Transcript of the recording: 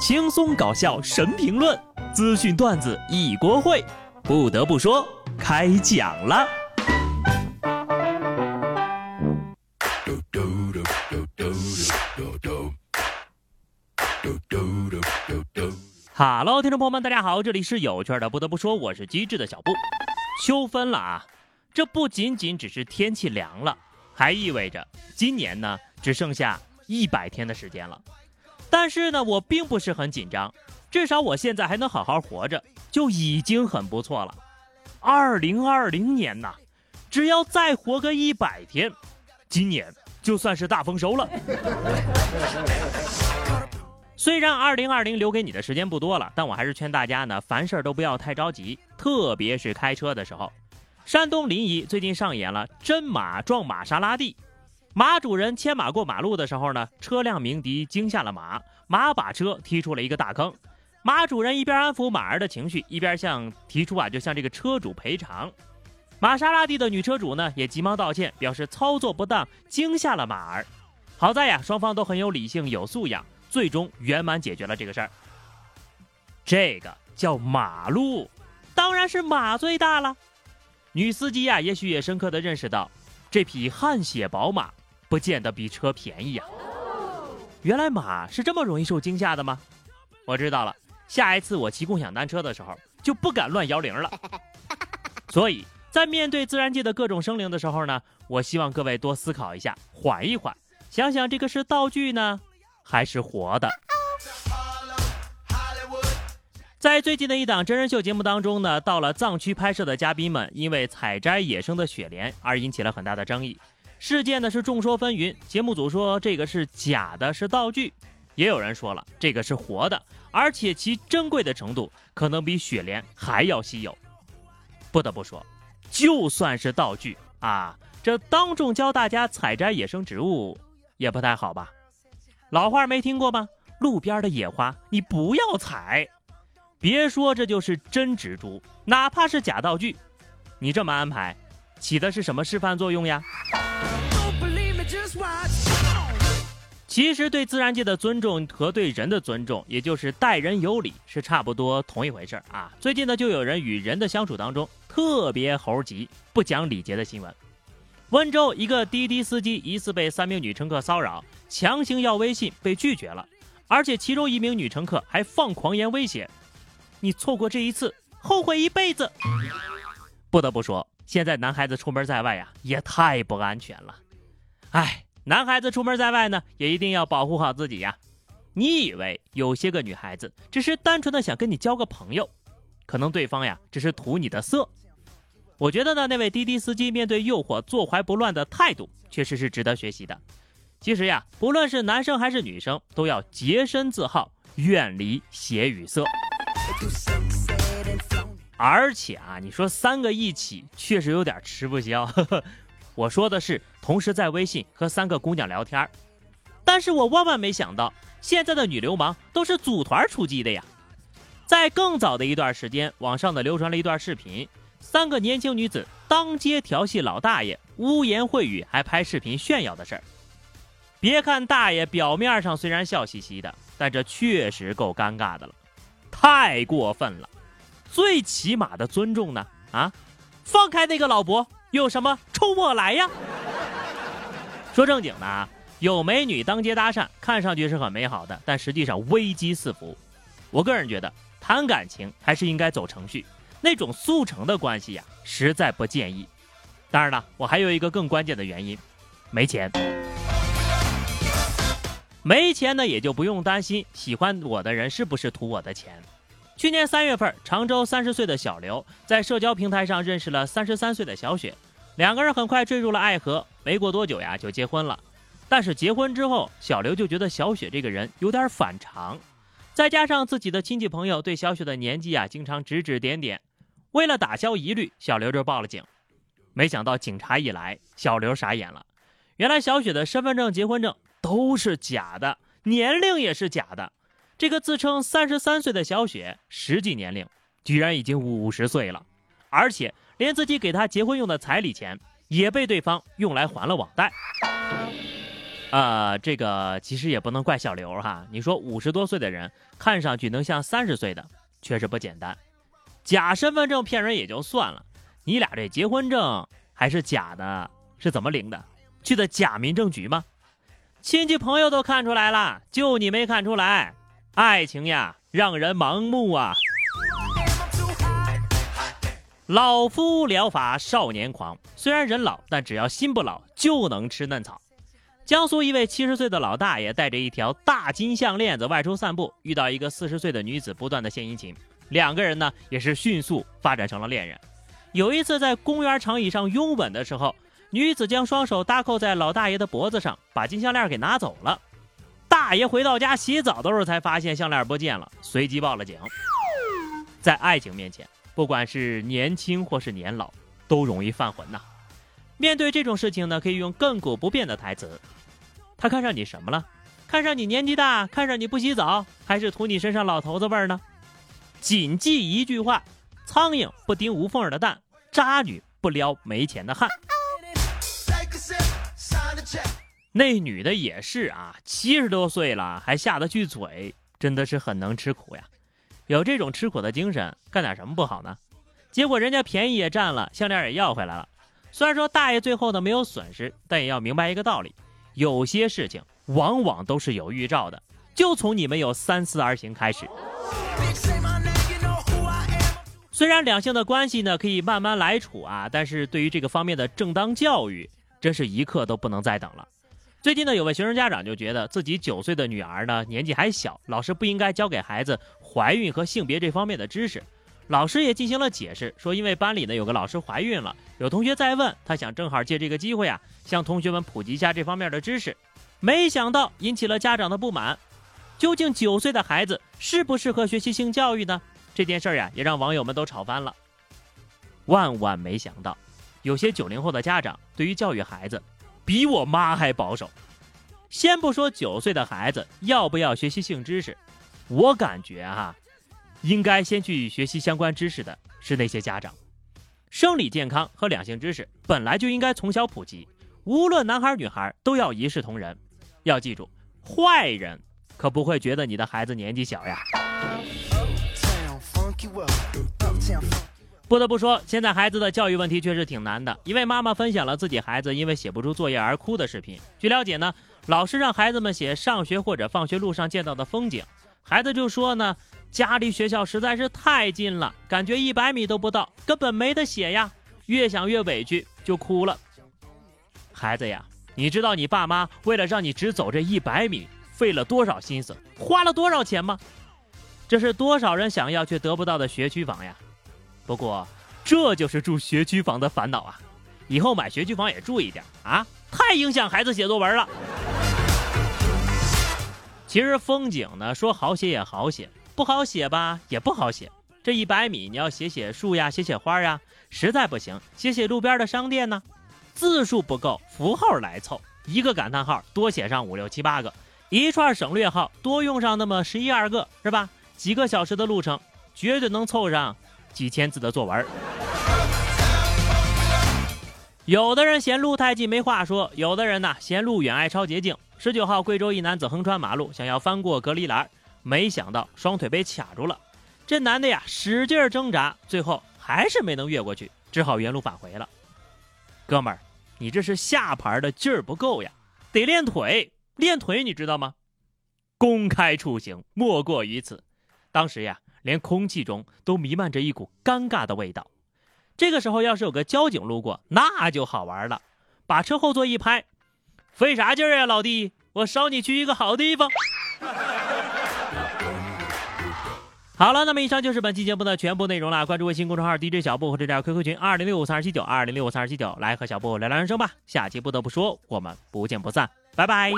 轻松搞笑神评论，资讯段子一锅烩。不得不说，开讲了。哈喽，听众朋友们，大家好，这里是有趣的。不得不说，我是机智的小布。秋分了啊，这不仅仅只是天气凉了，还意味着今年呢只剩下一百天的时间了。但是呢，我并不是很紧张，至少我现在还能好好活着，就已经很不错了。二零二零年呐，只要再活个一百天，今年就算是大丰收了。虽然二零二零留给你的时间不多了，但我还是劝大家呢，凡事都不要太着急，特别是开车的时候。山东临沂最近上演了真马撞玛莎拉蒂。马主人牵马过马路的时候呢，车辆鸣笛惊吓了马，马把车踢出了一个大坑。马主人一边安抚马儿的情绪，一边向提出啊，就向这个车主赔偿。玛莎拉蒂的女车主呢，也急忙道歉，表示操作不当惊吓了马儿。好在呀，双方都很有理性、有素养，最终圆满解决了这个事儿。这个叫马路，当然是马最大了。女司机呀，也许也深刻的认识到，这匹汗血宝马。不见得比车便宜呀！原来马是这么容易受惊吓的吗？我知道了，下一次我骑共享单车的时候就不敢乱摇铃了。所以在面对自然界的各种生灵的时候呢，我希望各位多思考一下，缓一缓，想想这个是道具呢，还是活的？在最近的一档真人秀节目当中呢，到了藏区拍摄的嘉宾们因为采摘野生的雪莲而引起了很大的争议。事件呢是众说纷纭，节目组说这个是假的，是道具；也有人说了这个是活的，而且其珍贵的程度可能比雪莲还要稀有。不得不说，就算是道具啊，这当众教大家采摘野生植物也不太好吧？老话没听过吗？路边的野花你不要采。别说这就是真植株，哪怕是假道具，你这么安排，起的是什么示范作用呀？其实对自然界的尊重和对人的尊重，也就是待人有礼，是差不多同一回事儿啊。最近呢，就有人与人的相处当中特别猴急、不讲礼节的新闻。温州一个滴滴司机疑似被三名女乘客骚扰，强行要微信被拒绝了，而且其中一名女乘客还放狂言威胁：“你错过这一次，后悔一辈子。”不得不说，现在男孩子出门在外呀，也太不安全了。哎。男孩子出门在外呢，也一定要保护好自己呀。你以为有些个女孩子只是单纯的想跟你交个朋友，可能对方呀只是图你的色。我觉得呢，那位滴滴司机面对诱惑坐怀不乱的态度，确实是值得学习的。其实呀，不论是男生还是女生，都要洁身自好，远离邪与色。而且啊，你说三个一起，确实有点吃不消。呵 呵我说的是同时在微信和三个姑娘聊天但是我万万没想到，现在的女流氓都是组团出击的呀。在更早的一段时间，网上的流传了一段视频，三个年轻女子当街调戏老大爷，污言秽语，还拍视频炫耀的事儿。别看大爷表面上虽然笑嘻嘻的，但这确实够尴尬的了，太过分了。最起码的尊重呢？啊，放开那个老伯。有什么冲我来呀？说正经的啊，有美女当街搭讪，看上去是很美好的，但实际上危机四伏。我个人觉得，谈感情还是应该走程序，那种速成的关系呀，实在不建议。当然了，我还有一个更关键的原因，没钱。没钱呢，也就不用担心喜欢我的人是不是图我的钱。去年三月份，常州三十岁的小刘在社交平台上认识了三十三岁的小雪，两个人很快坠入了爱河，没过多久呀就结婚了。但是结婚之后，小刘就觉得小雪这个人有点反常，再加上自己的亲戚朋友对小雪的年纪啊经常指指点点，为了打消疑虑，小刘就报了警。没想到警察一来，小刘傻眼了，原来小雪的身份证、结婚证都是假的，年龄也是假的。这个自称三十三岁的小雪，实际年龄居然已经五十岁了，而且连自己给她结婚用的彩礼钱也被对方用来还了网贷。啊，这个其实也不能怪小刘哈。你说五十多岁的人看上去能像三十岁的，确实不简单。假身份证骗人也就算了，你俩这结婚证还是假的，是怎么领的？去的假民政局吗？亲戚朋友都看出来了，就你没看出来。爱情呀，让人盲目啊。老夫聊发少年狂，虽然人老，但只要心不老，就能吃嫩草。江苏一位七十岁的老大爷带着一条大金项链子外出散步，遇到一个四十岁的女子，不断的献殷勤，两个人呢也是迅速发展成了恋人。有一次在公园长椅上拥吻的时候，女子将双手搭扣在老大爷的脖子上，把金项链给拿走了。大爷回到家洗澡的时候才发现项链不见了，随即报了警。在爱情面前，不管是年轻或是年老，都容易犯浑呐。面对这种事情呢，可以用亘古不变的台词。他看上你什么了？看上你年纪大，看上你不洗澡，还是图你身上老头子味儿呢？谨记一句话：苍蝇不叮无缝的蛋，渣女不撩没钱的汉。那女的也是啊，七十多岁了还下得去嘴，真的是很能吃苦呀。有这种吃苦的精神，干点什么不好呢？结果人家便宜也占了，项链也要回来了。虽然说大爷最后呢没有损失，但也要明白一个道理。有些事情往往都是有预兆的，就从你们有三思而行开始。虽然两性的关系呢可以慢慢来处啊，但是对于这个方面的正当教育，真是一刻都不能再等了。最近呢，有位学生家长就觉得自己九岁的女儿呢年纪还小，老师不应该教给孩子怀孕和性别这方面的知识。老师也进行了解释，说因为班里呢有个老师怀孕了，有同学在问，他想正好借这个机会啊，向同学们普及一下这方面的知识。没想到引起了家长的不满。究竟九岁的孩子适不适合学习性教育呢？这件事儿呀，也让网友们都吵翻了。万万没想到，有些九零后的家长对于教育孩子，比我妈还保守。先不说九岁的孩子要不要学习性知识，我感觉哈。应该先去学习相关知识的是那些家长。生理健康和两性知识本来就应该从小普及，无论男孩女孩都要一视同仁。要记住，坏人可不会觉得你的孩子年纪小呀。不得不说，现在孩子的教育问题确实挺难的。一位妈妈分享了自己孩子因为写不出作业而哭的视频。据了解呢，老师让孩子们写上学或者放学路上见到的风景，孩子就说呢。家离学校实在是太近了，感觉一百米都不到，根本没得写呀。越想越委屈，就哭了。孩子呀，你知道你爸妈为了让你只走这一百米，费了多少心思，花了多少钱吗？这是多少人想要却得不到的学区房呀！不过，这就是住学区房的烦恼啊！以后买学区房也注意点啊，太影响孩子写作文了。其实风景呢，说好写也好写。不好写吧，也不好写。这一百米，你要写写树呀，写写花呀，实在不行，写写路边的商店呢。字数不够，符号来凑。一个感叹号多写上五六七八个，一串省略号多用上那么十一二个，是吧？几个小时的路程，绝对能凑上几千字的作文。有的人嫌路太近没话说，有的人呢嫌路远爱抄捷径。十九号，贵州一男子横穿马路，想要翻过隔离栏。没想到双腿被卡住了，这男的呀使劲挣扎，最后还是没能越过去，只好原路返回了。哥们儿，你这是下盘的劲儿不够呀，得练腿，练腿你知道吗？公开处刑莫过于此。当时呀，连空气中都弥漫着一股尴尬的味道。这个时候要是有个交警路过，那就好玩了，把车后座一拍，费啥劲儿呀，老弟，我捎你去一个好地方。好了，那么以上就是本期节目的全部内容了。关注微信公众号 DJ 小布或者加 QQ 群二零六五三二七九二零六五三二七九，来和小布聊聊人生吧。下期不得不说，我们不见不散，拜拜。